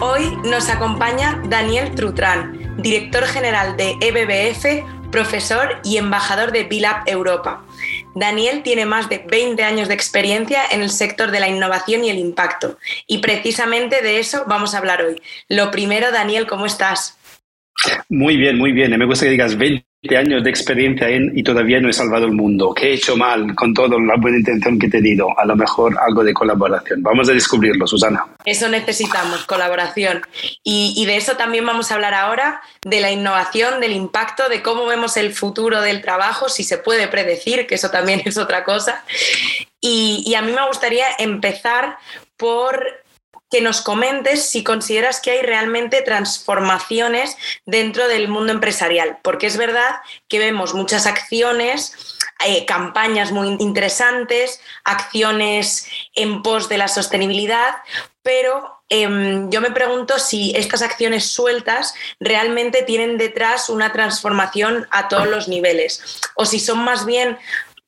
Hoy nos acompaña Daniel Trutrán, director general de EBBF, profesor y embajador de BILAB Europa. Daniel tiene más de 20 años de experiencia en el sector de la innovación y el impacto. Y precisamente de eso vamos a hablar hoy. Lo primero, Daniel, ¿cómo estás? Muy bien, muy bien. Me gusta que digas 20 años de experiencia en y todavía no he salvado el mundo. ¿Qué he hecho mal con toda la buena intención que he tenido? A lo mejor algo de colaboración. Vamos a descubrirlo, Susana. Eso necesitamos, colaboración. Y, de eso también vamos a hablar ahora, de la innovación, del impacto, de cómo vemos el futuro del trabajo, si se puede predecir, que eso también es otra cosa. Y a mí me gustaría empezar por que nos comentes si consideras que hay realmente transformaciones dentro del mundo empresarial, porque es verdad que vemos muchas acciones, eh, campañas muy interesantes, acciones en pos de la sostenibilidad, pero eh, yo me pregunto si estas acciones sueltas realmente tienen detrás una transformación a todos los niveles o si son más bien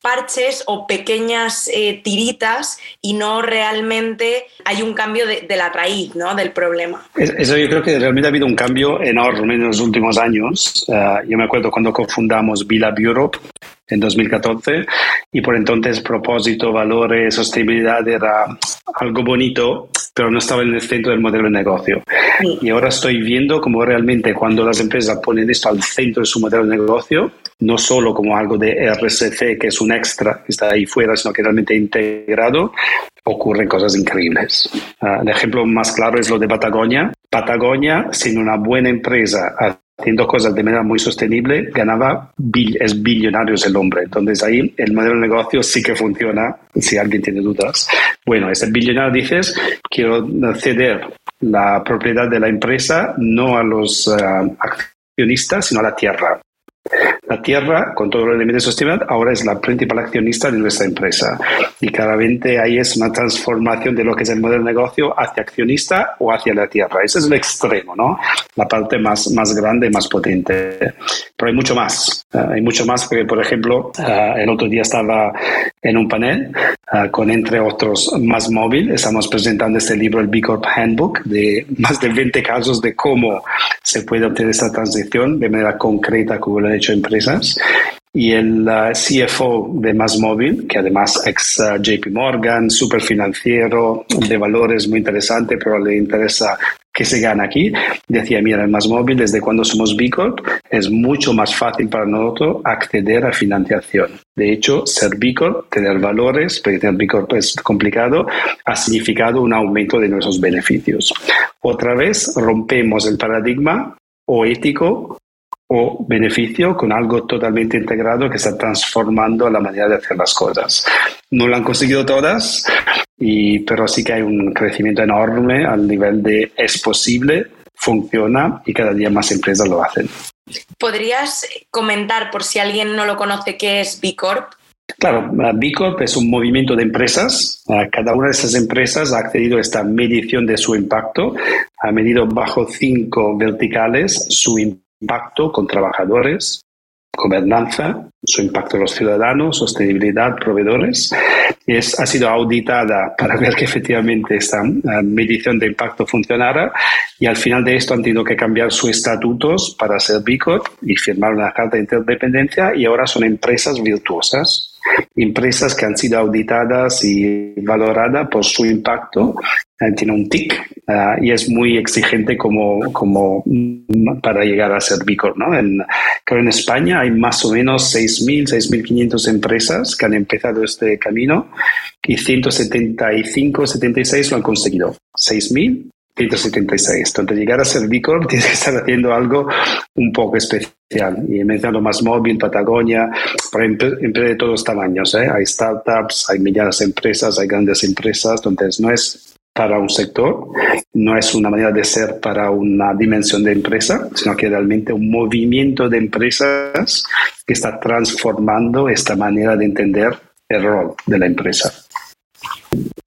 parches o pequeñas eh, tiritas y no realmente hay un cambio de, de, la raíz ¿no? del problema. Eso yo creo que realmente ha habido un cambio enorme en los últimos años. Uh, yo me acuerdo cuando cofundamos Vila Europe en 2014 y por entonces propósito, valores, sostenibilidad era algo bonito, pero no estaba en el centro del modelo de negocio. Sí. Y ahora estoy viendo cómo realmente cuando las empresas ponen esto al centro de su modelo de negocio, no solo como algo de RSC, que es un extra que está ahí fuera, sino que realmente integrado, ocurren cosas increíbles. Uh, el ejemplo más claro es lo de Patagonia. Patagonia, sin una buena empresa haciendo cosas de manera muy sostenible, ganaba, es billonario el hombre. Entonces ahí el modelo de negocio sí que funciona, si alguien tiene dudas. Bueno, ese billonario dices, quiero ceder la propiedad de la empresa no a los uh, accionistas, sino a la tierra. La tierra, con todos los elementos de sostenibilidad, ahora es la principal accionista de nuestra empresa. Y claramente ahí es una transformación de lo que es el modelo de negocio hacia accionista o hacia la tierra. Ese es el extremo, ¿no? La parte más, más grande, más potente. Pero hay mucho más. Uh, hay mucho más porque, por ejemplo, uh, el otro día estaba en un panel uh, con, entre otros, Más Móvil. Estamos presentando este libro, el B Corp Handbook, de más de 20 casos de cómo se puede obtener esta transición de manera concreta, como lo han hecho empresas y el uh, CFO de Más Móvil, que además ex uh, JP Morgan, super financiero, de valores muy interesante, pero le interesa que se gana aquí, decía, mira, en Más Móvil, desde cuando somos B Corp, es mucho más fácil para nosotros acceder a financiación. De hecho, ser B Corp, tener valores, porque tener B Corp es complicado, ha significado un aumento de nuestros beneficios. Otra vez, rompemos el paradigma o ético o beneficio con algo totalmente integrado que está transformando la manera de hacer las cosas. No lo han conseguido todas, y, pero sí que hay un crecimiento enorme al nivel de es posible, funciona y cada día más empresas lo hacen. ¿Podrías comentar, por si alguien no lo conoce, qué es B Corp? Claro, B Corp es un movimiento de empresas. Cada una de esas empresas ha accedido a esta medición de su impacto, ha medido bajo cinco verticales su impacto impacto con trabajadores, gobernanza, su impacto en los ciudadanos, sostenibilidad, proveedores. Es, ha sido auditada para ver que efectivamente esta uh, medición de impacto funcionara y al final de esto han tenido que cambiar sus estatutos para ser B Corp y firmar una carta de interdependencia y ahora son empresas virtuosas empresas que han sido auditadas y valoradas por su impacto. Uh, tiene un TIC uh, y es muy exigente como, como para llegar a ser B Corp. ¿no? En, creo en España hay más o menos 6.000, 6.500 empresas que han empezado este camino y 175, 76 lo han conseguido. 6.000 176. Entonces, llegar a ser B Corp tienes que estar haciendo algo un poco especial. Y he mencionado más móvil, Patagonia, para empresas de todos tamaños. ¿eh? Hay startups, hay medianas empresas, hay grandes empresas. Entonces, no es para un sector, no es una manera de ser para una dimensión de empresa, sino que realmente un movimiento de empresas que está transformando esta manera de entender el rol de la empresa.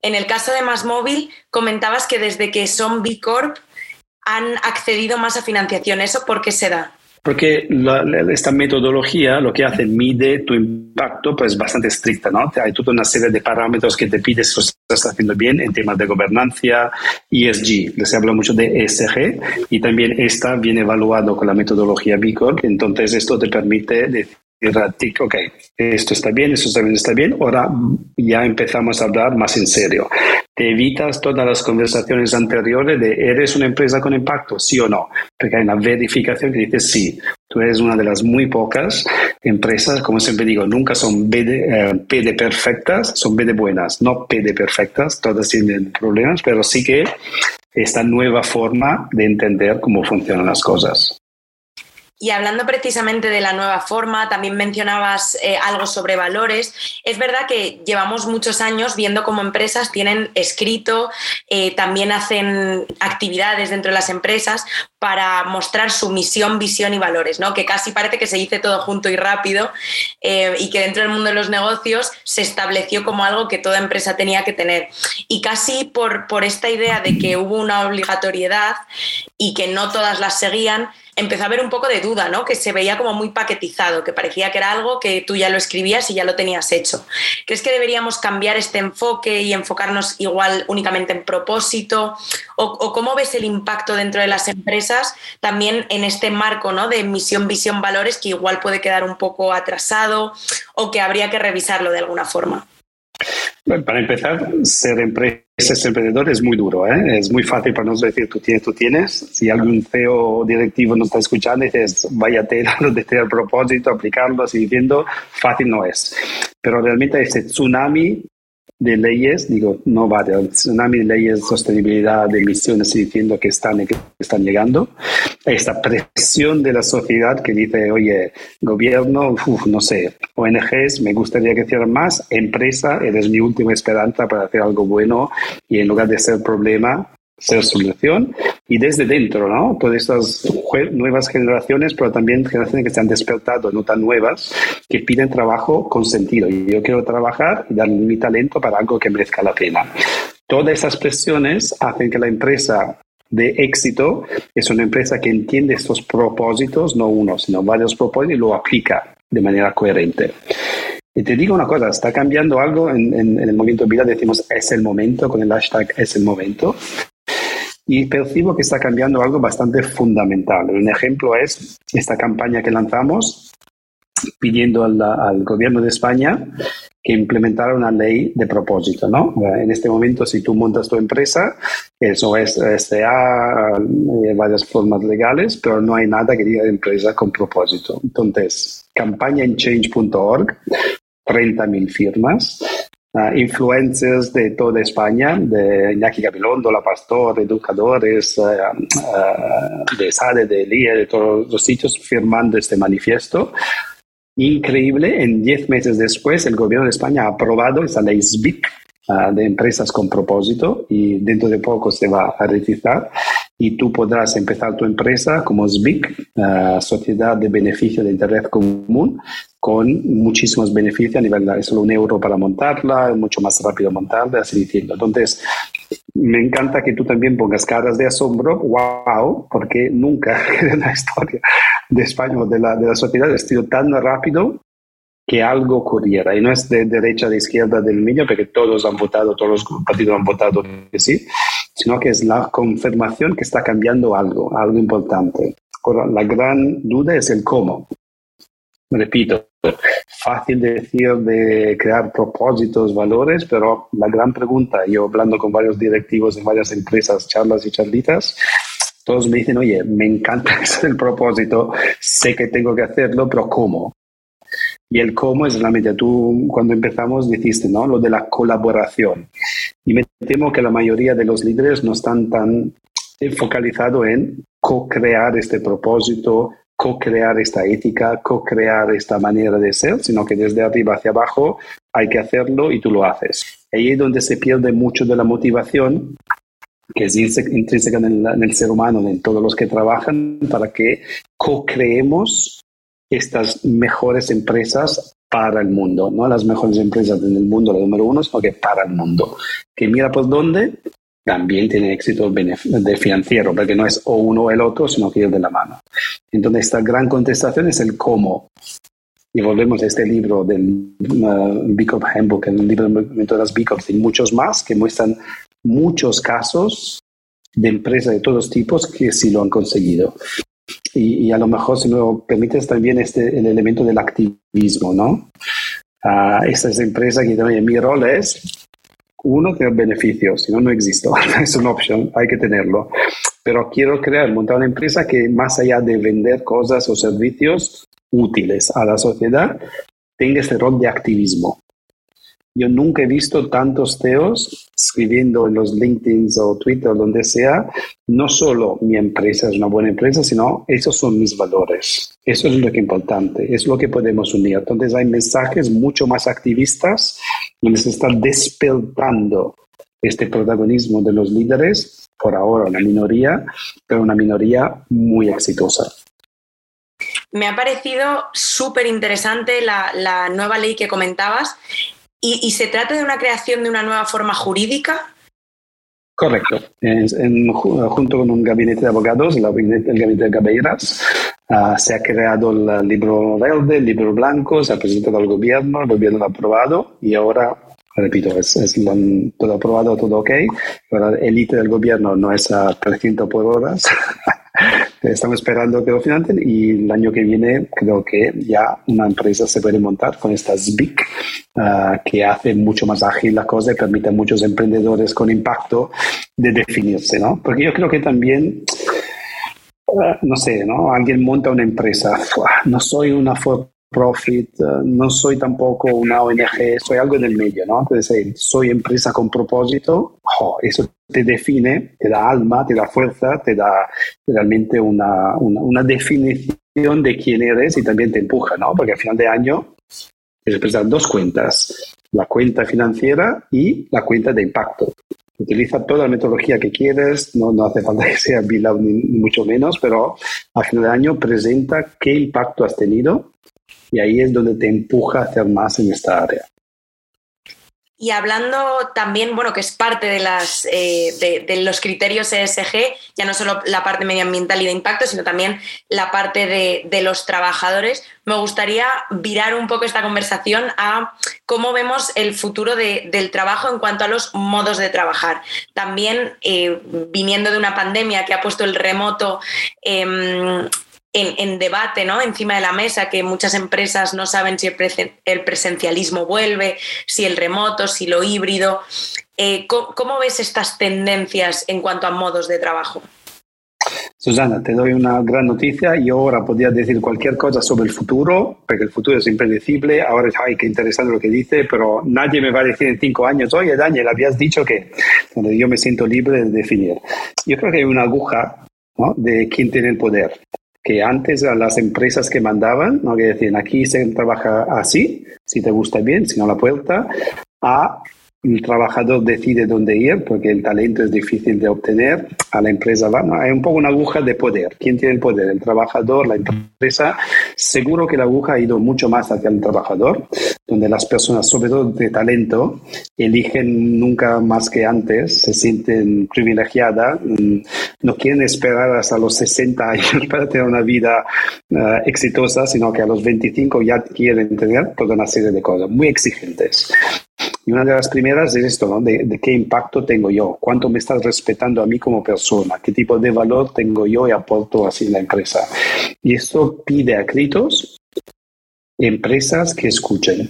En el caso de Más Móvil, comentabas que desde que son B Corp han accedido más a financiación. ¿Eso por qué se da? Porque esta metodología lo que hace mide tu impacto, pues bastante estricta, ¿no? Hay toda una serie de parámetros que te pides si lo estás haciendo bien en temas de gobernanza, ESG. Les hablo mucho de ESG y también esta viene evaluado con la metodología B Corp. Entonces esto te permite decir ok, esto está bien, esto también está bien, ahora ya empezamos a hablar más en serio. Te evitas todas las conversaciones anteriores de ¿eres una empresa con impacto? Sí o no, porque hay una verificación que dice sí, tú eres una de las muy pocas empresas, como siempre digo, nunca son B eh, perfectas, son de buenas, no P de perfectas, todas tienen problemas, pero sí que esta nueva forma de entender cómo funcionan las cosas. Y hablando precisamente de la nueva forma, también mencionabas eh, algo sobre valores. Es verdad que llevamos muchos años viendo cómo empresas tienen escrito, eh, también hacen actividades dentro de las empresas para mostrar su misión, visión y valores, ¿no? Que casi parece que se dice todo junto y rápido eh, y que dentro del mundo de los negocios se estableció como algo que toda empresa tenía que tener. Y casi por, por esta idea de que hubo una obligatoriedad y que no todas las seguían, empezó a haber un poco de duda, ¿no? Que se veía como muy paquetizado, que parecía que era algo que tú ya lo escribías y ya lo tenías hecho. ¿Crees que deberíamos cambiar este enfoque y enfocarnos igual únicamente en propósito? ¿O, cómo ves el impacto dentro de las empresas también en este marco ¿no? de misión, visión, valores que igual puede quedar un poco atrasado o que habría que revisarlo de alguna forma? Para empezar, ser empresa, ser emprendedor es muy duro, ¿eh? es muy fácil para nosotros decir tú tienes, tú tienes. Si algún CEO directivo nos está escuchando, dices vaya tela de tener propósito, aplicarlo, así diciendo, fácil no es. Pero realmente ese tsunami de leyes, digo, no va de tsunami de leyes de sostenibilidad, de emisiones, diciendo que están, que están llegando. Esta presión de la sociedad que dice, oye, gobierno, no sé, ONGs, me gustaría que hicieran más, empresa, eres mi última esperanza para hacer algo bueno y en lugar de ser problema, ser solución y desde dentro, ¿no? Todas estas nuevas generaciones, pero también generaciones que se han despertado, no tan nuevas, que piden trabajo con sentido. Yo quiero trabajar y dar mi talento para algo que merezca la pena. Todas esas presiones hacen que la empresa de éxito es una empresa que entiende estos propósitos, no uno, sino varios propósitos y lo aplica de manera coherente. Y te digo una cosa, está cambiando algo en, en, el momento de vida, decimos es el momento, con el hashtag es el momento y percibo que está cambiando algo bastante fundamental. Un ejemplo es esta campaña que lanzamos pidiendo al, gobierno de España que implementara una ley de propósito, ¿no? En este momento, si tú montas tu empresa, eso es SCA, eh, varias formas legales, pero no hay nada que diga empresa con propósito. Entonces, campaña en change.org, 30.000 firmas, influencers de toda España, de Iñaki Gabilondo, La Pastor, educadores uh, uh, de SADE, de LIE, de todos los sitios firmando este manifiesto. Increíble, en diez meses después el gobierno de España ha aprobado esa ley SBIC uh, de empresas con propósito y dentro de poco se va a registrar y tú podrás empezar tu empresa como SBIC, Sociedad de Beneficio de Interés Común, con muchísimos beneficios a nivel de solo un euro para montarla, mucho más rápido montarla, así diciendo. Entonces, me encanta que tú también pongas caras de asombro, wow, porque nunca en la historia de España o de la, de la sociedad ha sido tan rápido que algo ocurriera. Y no es de derecha, de izquierda, del medio, porque todos han votado, todos los partidos han votado que sí, sino que es la confirmación que está cambiando algo, algo importante. Ahora, la gran duda es el cómo repito, fácil decir de crear propósitos, valores, pero la gran pregunta, yo hablando con varios directivos en varias empresas, charlas y charlitas, todos me dicen, oye, me encanta el propósito, sé que tengo que hacerlo, pero ¿cómo? Y el cómo es realmente, tú cuando empezamos dijiste, ¿no? Lo de la colaboración. Y me temo que la mayoría de los líderes no están tan focalizados en co-crear este propósito, co-crear esta ética, co-crear esta manera de ser, sino que desde arriba hacia abajo hay que hacerlo y tú lo haces. Ahí es donde se pierde mucho de la motivación que es intrínseca en el, ser humano, en todos los que trabajan, para que co-creemos estas mejores empresas para el mundo, no las mejores empresas en el mundo, la número uno, sino que para el mundo. Que mira por dónde también tiene éxito de financiero, porque no es o uno o el otro, sino que ir de la mano. Entonces, esta gran contestación es el cómo. Y volvemos a este libro del uh, B Corp Handbook, el libro de todas las B Corps y muchos más que muestran muchos casos de empresas de todos tipos que sí lo han conseguido. Y, a lo mejor, si me lo permites, también este, el elemento del activismo, ¿no? Uh, esta es empresa que también mi rol es uno, tener beneficios, si no, no existe. es una opción, hay que tenerlo. Pero quiero crear, montar una empresa que más allá de vender cosas o servicios útiles a la sociedad, tenga este rol de activismo. Yo nunca he visto tantos teos escribiendo en los LinkedIn o Twitter o donde sea, no solo mi empresa es una buena empresa, sino esos son mis valores. Eso es lo que es importante, es lo que podemos unir. Entonces hay mensajes mucho más activistas donde se está despertando este protagonismo de los líderes, por ahora una minoría, pero una minoría muy exitosa. Me ha parecido súper interesante la, la nueva ley que comentabas ¿Y, se trata de una creación de una nueva forma jurídica? Correcto. junto con un gabinete de abogados, el gabinete, de Cabeiras, ah, se ha creado el libro verde, el libro blanco, se ha presentado al gobierno, el gobierno lo ha aprobado y ahora, repito, es, todo aprobado, todo ok. Ahora la élite del gobierno no es a 300 por horas, Estamos esperando que lo financien y el año que viene creo que ya una empresa se puede montar con estas BIC ah, que hace mucho más ágil la cosa y permite a muchos emprendedores con impacto de definirse, ¿no? Porque yo creo que también ah, no sé, ¿no? Alguien monta una empresa, no soy una profit, eh, no soy tampoco una ONG, soy algo en el medio, ¿no? Entonces, soy empresa con propósito, eso te define, te da alma, te da fuerza, te da realmente una, una, definición de quién eres y también te empuja, ¿no? Porque al final de año es presentar dos cuentas, la cuenta financiera y la cuenta de impacto. Utiliza toda la metodología que quieres, no, no hace falta que sea Bilal ni, ni mucho menos, pero al final de año presenta qué impacto has tenido y ahí es donde te empuja a hacer más en esta área. Y hablando también, bueno, que es parte de, las, eh, de, los criterios ESG, ya no solo la parte medioambiental y de impacto, sino también la parte de, los trabajadores, me gustaría virar un poco esta conversación a cómo vemos el futuro del trabajo en cuanto a los modos de trabajar. También eh, viniendo de una pandemia que ha puesto el remoto em, en, debate, ¿no? Encima de la mesa, que muchas empresas no saben si el, presencialismo vuelve, si el remoto, si lo híbrido. Eh, ¿cómo, ves estas tendencias en cuanto a modos de trabajo? Susana, te doy una gran noticia. Yo ahora podría decir cualquier cosa sobre el futuro, porque el futuro es impredecible. Ahora, ay, qué interesante lo que dice, pero nadie me va a decir en cinco años, oye, Daniel, habías dicho que yo me siento libre de definir. Yo creo que hay una aguja de quién tiene el poder que antes las empresas que mandaban, ¿no? que decían aquí se trabaja así, si te gusta bien, si no la puerta, a el trabajador decide dónde ir porque el talento es difícil de obtener, a la empresa va, hay un poco una aguja de poder. ¿Quién tiene el poder? El trabajador, la empresa. Seguro que la aguja ha ido mucho más hacia el trabajador, donde las personas, sobre todo de talento, eligen nunca más que antes, se sienten privilegiadas, mm, no quieren esperar hasta los 60 años para tener una vida eh, exitosa, sino que a los 25 ya quieren tener toda una serie de cosas muy exigentes. Y una de las primeras es esto. De, qué impacto tengo yo, cuánto me estás respetando a mí como persona, qué tipo de valor tengo yo y aporto así la empresa. Y esto pide a gritos empresas que escuchen,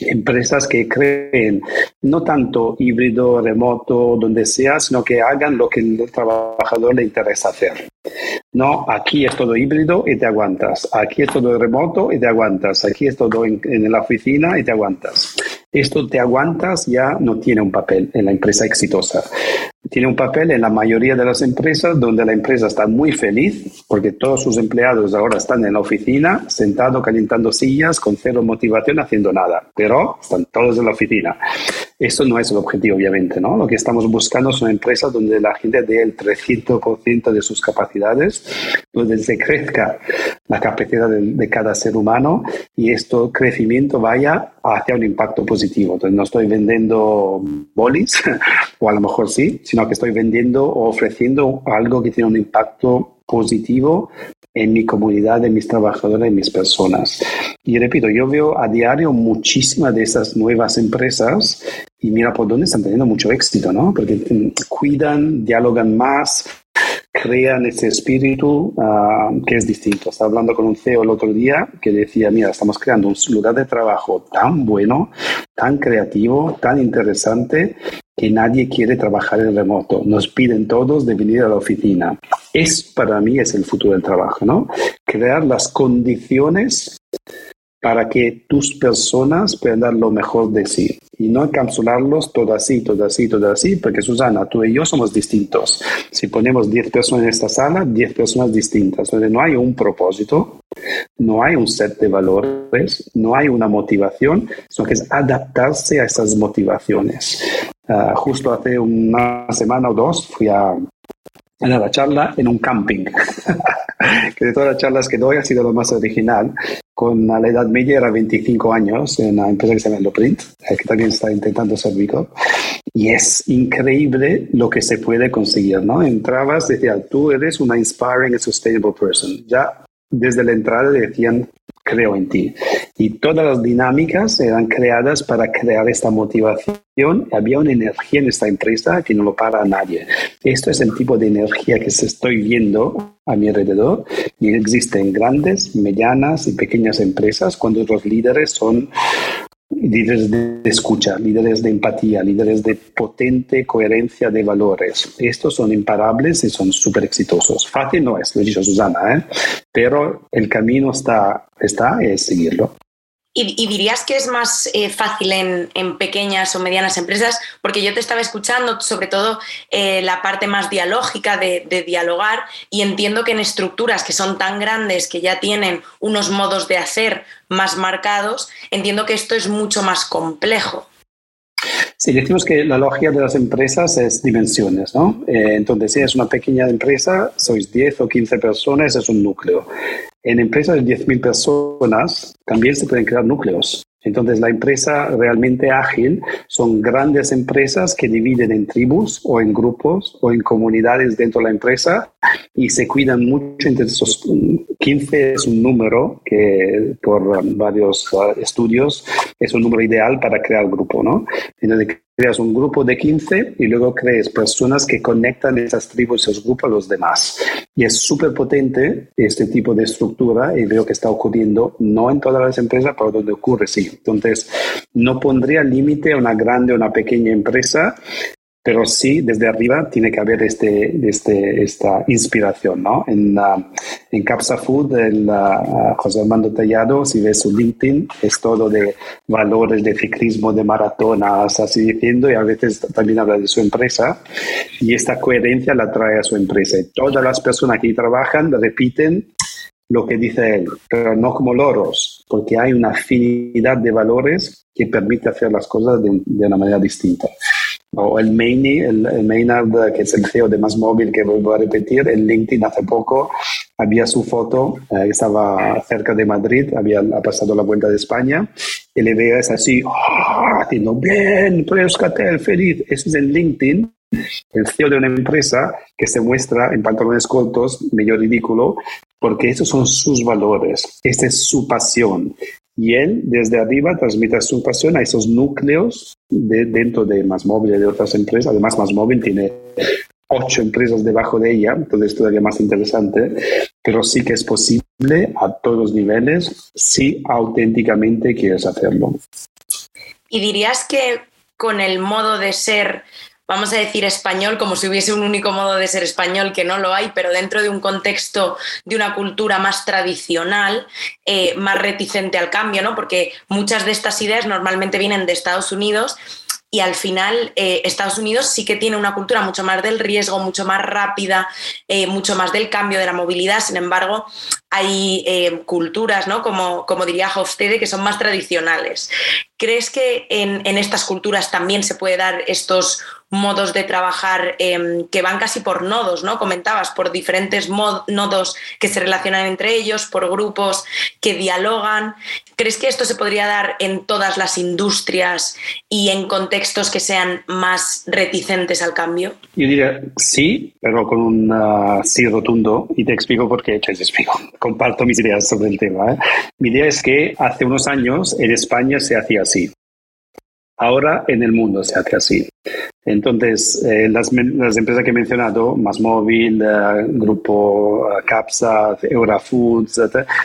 empresas que creen no tanto híbrido, remoto, donde sea, sino que hagan lo que el trabajador le interesa hacer. No, aquí es todo híbrido y te aguantas. Aquí es todo remoto y te aguantas. Aquí es todo en, la oficina y te aguantas. Esto te aguantas ya no tiene un papel en la empresa exitosa tiene un papel en la mayoría de las empresas donde la empresa está muy feliz porque todos sus empleados ahora están en la oficina, sentados calentando sillas, con cero motivación, haciendo nada, pero están todos en la oficina. Eso no es el objetivo, obviamente, ¿no? Lo que estamos buscando son empresas donde la gente dé el 300% de sus capacidades, donde se crezca la capacidad de, cada ser humano y esto crecimiento vaya hacia un impacto positivo. Entonces, no estoy vendiendo bolis, o a lo mejor sí, sino que estoy vendiendo o ofreciendo algo que tiene un impacto positivo en mi comunidad, en mis trabajadores, en mis personas. Y repito, yo veo a diario muchísimas de esas nuevas empresas y mira por dónde están teniendo mucho éxito, ¿no? Porque mm, cuidan, dialogan más, crean ese espíritu ah, que es distinto. Estaba hablando con un CEO el otro día que decía, mira, estamos creando un lugar de trabajo tan bueno, tan creativo, tan interesante, que nadie quiere trabajar en remoto. Nos piden todos de venir a la oficina. Es para mí es el futuro del trabajo, ¿no? Crear las condiciones para que tus personas puedan dar lo mejor de sí y no encapsularlos todo así, todo así, todo así, porque Susana, tú y yo somos distintos. Si ponemos 10 personas en esta sala, 10 personas distintas, donde no hay un propósito, no hay un set de valores, no hay una motivación, sino que es adaptarse a esas motivaciones. Ah, justo hace una semana o dos fui a, la charla en un camping, que de todas las charlas que doy ha sido lo más original. Con la edad media era 25 años en una empresa que se llama Loprint, eh, que también está intentando ser Vico. Y es increíble lo que se puede conseguir, ¿no? Entrabas, decía, tú eres una inspiring and sustainable person. Ya desde la entrada decían, creo en ti. Y todas las dinámicas eran creadas para crear esta motivación. Había una energía en esta empresa que no lo para a nadie. Esto es el tipo de energía que se estoy viendo a mi alrededor y existe en grandes, medianas y pequeñas empresas cuando los líderes son líderes de escucha, líderes de empatía, líderes de potente coherencia de valores. Estos son imparables y son súper exitosos. Fácil no es, lo dicho Susana, ¿eh? pero el camino está, está es seguirlo. ¿Y, dirías que es más eh, fácil en, pequeñas o medianas empresas? Porque yo te estaba escuchando, sobre todo eh, la parte más dialógica de, dialogar, y entiendo que en estructuras que son tan grandes, que ya tienen unos modos de hacer más marcados, entiendo que esto es mucho más complejo. Sí, decimos que la lógica de las empresas es dimensiones, ¿no? Eh, entonces, si es una pequeña empresa, sois 10 o 15 personas, es un núcleo. En empresas de 10.000 personas también se pueden crear núcleos. Entonces, la empresa realmente ágil son grandes empresas que dividen en tribus o en grupos o en comunidades dentro de la empresa y se cuidan mucho entre esos 15 es un número que por varios uh, estudios es un número ideal para crear grupo, ¿no? Creas un grupo de 15 y luego crees personas que conectan esas tribus, esos grupos a los demás. Y es súper potente este tipo de estructura y veo que está ocurriendo no en todas las empresas, pero donde ocurre sí. Entonces, no pondría límite a una grande o una pequeña empresa pero sí desde arriba tiene que haber este, este, esta inspiración, ¿no? En, en Capsa Food, el, José Armando Tallado, si ves su LinkedIn, es todo de valores de ciclismo, de maratonas, así diciendo, y a veces también habla de su empresa, y esta coherencia la trae a su empresa. todas las personas que trabajan repiten lo que dice él, pero no como loros, porque hay una afinidad de valores que permite hacer las cosas de, de una manera distinta o el Maini, el, Maynard, que es el CEO de Más Móvil, que vuelvo a repetir, en LinkedIn hace poco había su foto, eh, estaba cerca de Madrid, había pasado la vuelta de España, y le veas así, oh, haciendo bien, Prescatel, feliz. Eso es en LinkedIn, el CEO de una empresa que se muestra en pantalones cortos, medio ridículo, porque esos son sus valores, esta es su pasión. Y él desde arriba transmite su pasión a esos núcleos de, dentro de Más Móvil y de otras empresas. Además, Más Móvil tiene ocho empresas debajo de ella, entonces es todavía más interesante, pero sí que es posible a todos los niveles si auténticamente quieres hacerlo. ¿Y dirías que con el modo de ser vamos a decir español como si hubiese un único modo de ser español, que no lo hay, pero dentro de un contexto de una cultura más tradicional, eh, más reticente al cambio, ¿no? Porque muchas de estas ideas normalmente vienen de Estados Unidos y al final eh, Estados Unidos sí que tiene una cultura mucho más del riesgo, mucho más rápida, eh, mucho más del cambio, de la movilidad. Sin embargo, hay culturas, ¿no? Como, como diría Hofstede, que son más tradicionales. ¿Crees que en estas culturas también se puede dar estos modos de trabajar em, que van casi por nodos, ¿no? Comentabas, por diferentes nodos que se relacionan entre ellos, por grupos que dialogan. ¿Crees que esto se podría dar en todas las industrias y en contextos que sean más reticentes al cambio? Yo diría sí, pero con un sí rotundo y te explico por qué. Te explico. Comparto mis ideas sobre el tema. ¿eh? Mi idea es que hace unos años en España se hacía así. Ahora en el mundo se hace así. Entonces, eh, las, las, empresas que he mencionado, Masmóvil, eh, Grupo uh, Capsa, Eurafoods,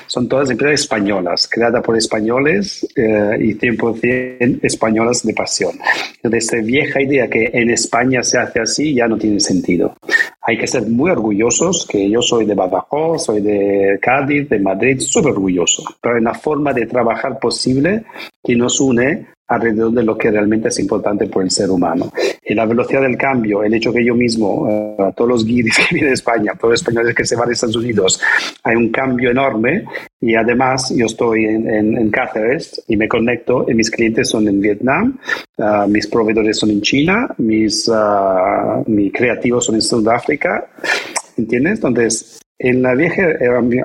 son todas empresas españolas, creadas por españoles eh, y 100% españolas de pasión. Entonces, esta vieja idea que en España se hace así ya no tiene sentido. Hay que ser muy orgullosos, que yo soy de Badajoz, soy de Cádiz, de Madrid, súper orgulloso, pero hay una forma de trabajar posible que nos une alrededor de lo que realmente es importante por el ser humano. Y la velocidad del cambio, el hecho que yo mismo, uh, todos los guiris que vienen de España, todos los españoles que se van a Estados Unidos, hay un cambio enorme y además yo estoy en, en, Cáceres y me conecto y mis clientes son en Vietnam, uh, mis proveedores son en China, mis, uh, mis creativos son en Sudáfrica, ¿entiendes? Entonces, en la vieja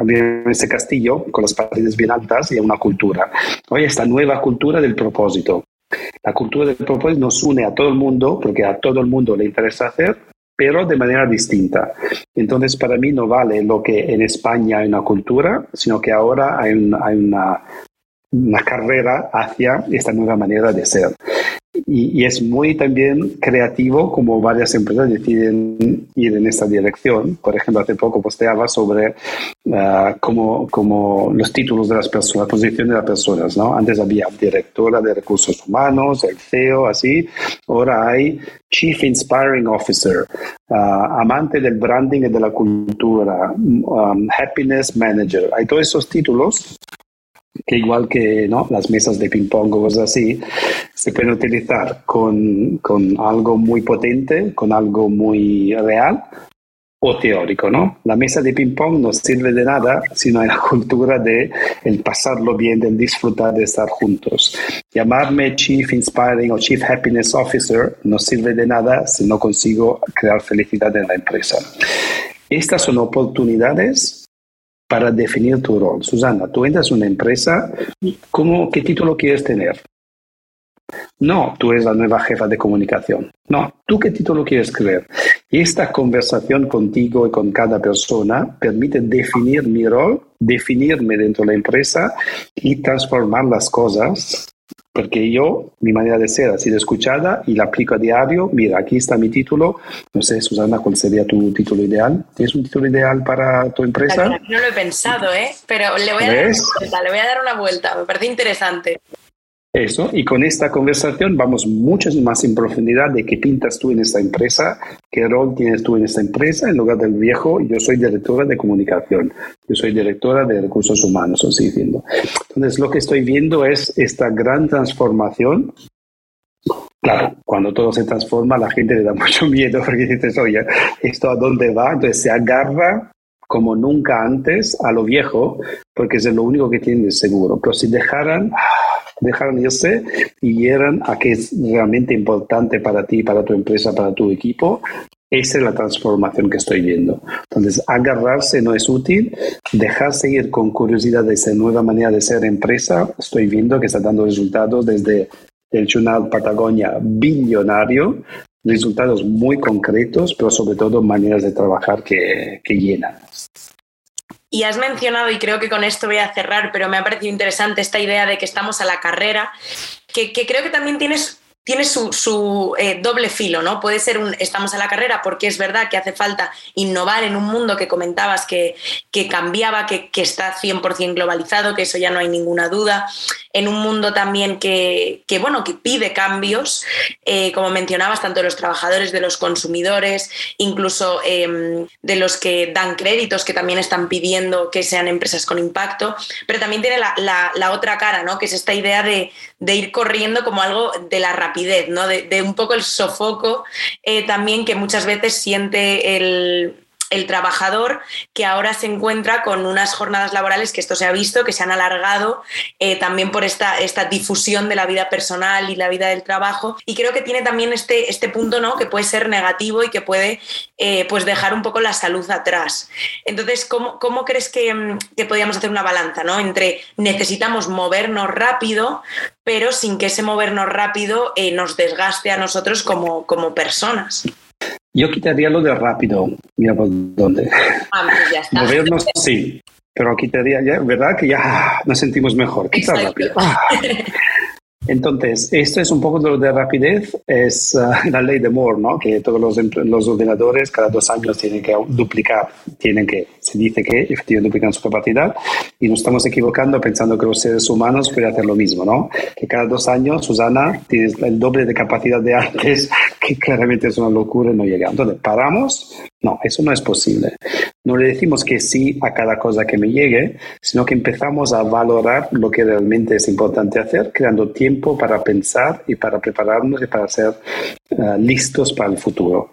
había ese castillo con las paredes bien altas y una cultura. Hoy esta nueva cultura del propósito. La cultura del propósito nos une a todo el mundo porque a todo el mundo le interesa hacer, pero de manera distinta. Entonces, para mí no vale lo que en España hay una cultura, sino que ahora hay, hay una, una carrera hacia esta nueva manera de ser. Y, es muy también creativo como varias empresas deciden ir en esta dirección. Por ejemplo, hace poco posteaba sobre uh, cómo, los títulos de las personas, la posición de las personas. ¿no? Antes había directora de recursos humanos, el CEO, así. Ahora hay Chief Inspiring Officer, uh, amante del branding y de la cultura, um, Happiness Manager. Hay todos esos títulos que igual que ¿no? las mesas de ping-pong o cosas así, se pueden utilizar con, con, algo muy potente, con algo muy real o teórico, ¿no? La mesa de ping-pong no sirve de nada si no hay la cultura de el pasarlo bien, del disfrutar de estar juntos. Llamarme Chief Inspiring o Chief Happiness Officer no sirve de nada si no consigo crear felicidad en la empresa. Estas son oportunidades para definir tu rol. Susana, tú entras en una empresa, ¿cómo, ¿qué título quieres tener? No, tú eres la nueva jefa de comunicación. No, tú qué título quieres creer. Y esta conversación contigo y con cada persona permite definir mi rol, definirme dentro de la empresa y transformar las cosas porque yo, mi manera de ser ha sido escuchada y la aplico a diario. Mira, aquí está mi título. No sé, Susana, ¿cuál sería tu título ideal? ¿Tienes un título ideal para tu empresa? No lo he pensado, ¿eh? Pero le voy, a dar una vuelta, le voy a dar una vuelta. Me parece interesante. Eso, y con esta conversación vamos mucho más en profundidad de qué pintas tú en esta empresa, qué rol tienes tú en esta empresa, en lugar del viejo, yo soy directora de comunicación, yo soy directora de recursos humanos, os estoy diciendo. Entonces, lo que estoy viendo es esta gran transformación. Claro, cuando todo se transforma, la gente le da mucho miedo porque dices, oye, ¿esto a dónde va? Entonces se agarra como nunca antes a lo viejo, porque es lo único que tienen seguro. Pero si dejaran dejaron irse y eran a que es realmente importante para ti, para tu empresa, para tu equipo. Esa es la transformación que estoy viendo. Entonces, agarrarse no es útil, dejarse ir con curiosidad de esa nueva manera de ser empresa, estoy viendo que está dando resultados desde el Journal Patagonia billonario, resultados muy concretos, pero sobre todo maneras de trabajar que, que llenan. Y has mencionado, y creo que con esto voy a cerrar, pero me ha parecido interesante esta idea de que estamos a la carrera, que, que creo que también tienes tiene su, eh, doble filo, ¿no? Puede ser un estamos a la carrera porque es verdad que hace falta innovar en un mundo que comentabas que, que cambiaba, que, que, está 100% globalizado, que eso ya no hay ninguna duda, en un mundo también que, que bueno, que pide cambios, eh, como mencionabas, tanto de los trabajadores, de los consumidores, incluso em, de los que dan créditos, que también están pidiendo que sean empresas con impacto, pero también tiene la, la, la otra cara, ¿no? Que es esta idea de, de ir corriendo como algo de la rapidez, ¿no? de, un poco el sofoco eh, también que muchas veces siente el, el trabajador que ahora se encuentra con unas jornadas laborales que esto se ha visto, que se han alargado eh, también por esta, esta difusión de la vida personal y la vida del trabajo. Y creo que tiene también este, este punto ¿no? que puede ser negativo y que puede eh, pues dejar un poco la salud atrás. Entonces, ¿cómo, cómo crees que, mm, que podríamos hacer una balanza ¿no? entre necesitamos movernos rápido, pero sin que ese movernos rápido eh, nos desgaste a nosotros como, como personas? Yo quitaría lo de rápido. Mira por dónde. Ah, pues ya está. Movernos sí, pero quitaría ya, ¿verdad? Que ya nos sentimos mejor. Quita rápido. Ah. Entonces, esto es un poco de lo de rapidez, es uh, la ley de Moore, ¿no? Que todos los, los, ordenadores cada dos años tienen que duplicar, tienen que, se dice que efectivamente duplican su capacidad y nos estamos equivocando pensando que los seres humanos pueden hacer lo mismo, ¿no? Que cada dos años, Susana, tienes el doble de capacidad de antes, que claramente es una locura y no llega. Entonces, paramos, no, eso no es posible. No le decimos que sí a cada cosa que me llegue, sino que empezamos a valorar lo que realmente es importante hacer, creando tiempo para pensar y para prepararnos y para ser uh, listos para el futuro.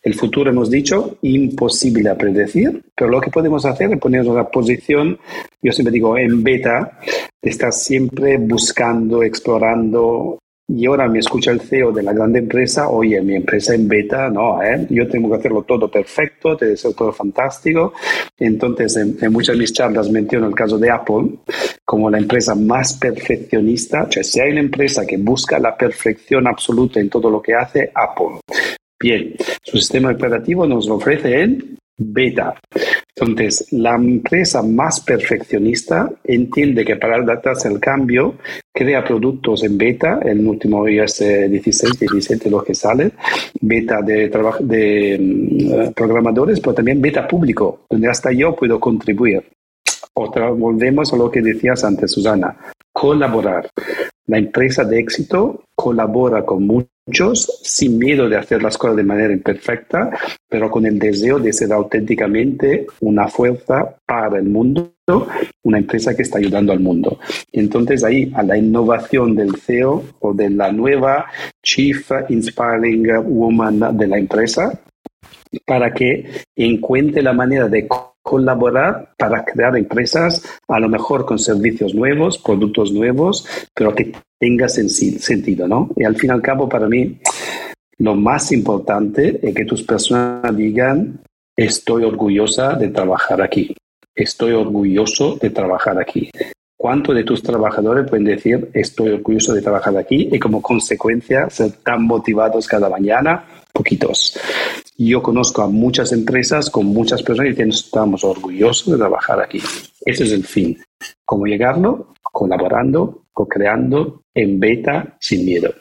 El futuro, hemos dicho, imposible a predecir, pero lo que podemos hacer es poner una posición, yo siempre digo, en beta, de estar siempre buscando, explorando, y ahora me escucha el CEO de la grande empresa, oye, mi empresa en beta, no, ¿eh? yo tengo que hacerlo todo perfecto, debe ser todo fantástico. Entonces, en, muchas de mis charlas menciono el caso de Apple como la empresa más perfeccionista. O sea, si hay una empresa que busca la perfección absoluta en todo lo que hace, Apple. Bien, su sistema operativo nos lo ofrece en beta. Entonces, la empresa más perfeccionista entiende que para adaptarse al cambio, crea productos en beta, el último iOS 16, 17, los que salen, beta de, de mm, programadores, pero también beta público, donde hasta yo puedo contribuir. Otra, volvemos a lo que decías antes, Susana, colaborar. La empresa de éxito colabora con muchos sin miedo de hacer las cosas de manera imperfecta, pero con el deseo de ser auténticamente una fuerza para el mundo, una empresa que está ayudando al mundo. entonces ahí a la innovación del CEO o de la nueva Chief Inspiring Woman de la empresa, para que encuentre la manera de colaborar para crear empresas, a lo mejor con servicios nuevos, productos nuevos, pero que tenga sentido, ¿no? Y al fin y al cabo, para mí, lo más importante es que tus personas digan, estoy orgullosa de trabajar aquí, estoy orgulloso de trabajar aquí. ¿Cuántos de tus trabajadores pueden decir, estoy orgulloso de trabajar aquí y como consecuencia ser tan motivados cada mañana? Poquitos. Yo conozco a muchas empresas con muchas personas y estamos orgullosos de trabajar aquí. Ese es el fin. ¿Cómo llegarlo? Colaborando, co-creando, en beta, sin miedo.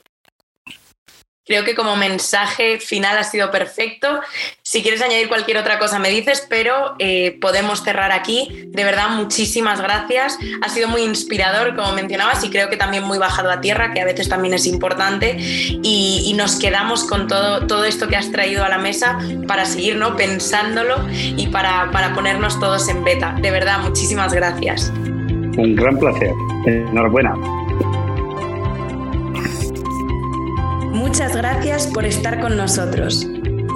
Creo que como mensaje final ha sido perfecto. Si quieres añadir cualquier otra cosa me dices, pero eh, podemos cerrar aquí. De verdad, muchísimas gracias. Ha sido muy inspirador, como mencionabas, y creo que también muy bajado a tierra, que a veces también es importante. Y, nos quedamos con todo, todo esto que has traído a la mesa para seguir ¿no? pensándolo y para, para ponernos todos en beta. De verdad, muchísimas gracias. Un gran placer. Enhorabuena. Muchas gracias por estar con nosotros.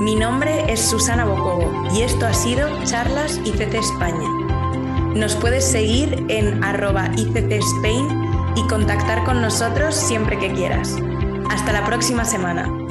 Mi nombre es Susana Bocobo y esto ha sido Charlas ICC España. Nos puedes seguir en arroba ICC Spain y contactar con nosotros siempre que quieras. Hasta la próxima semana.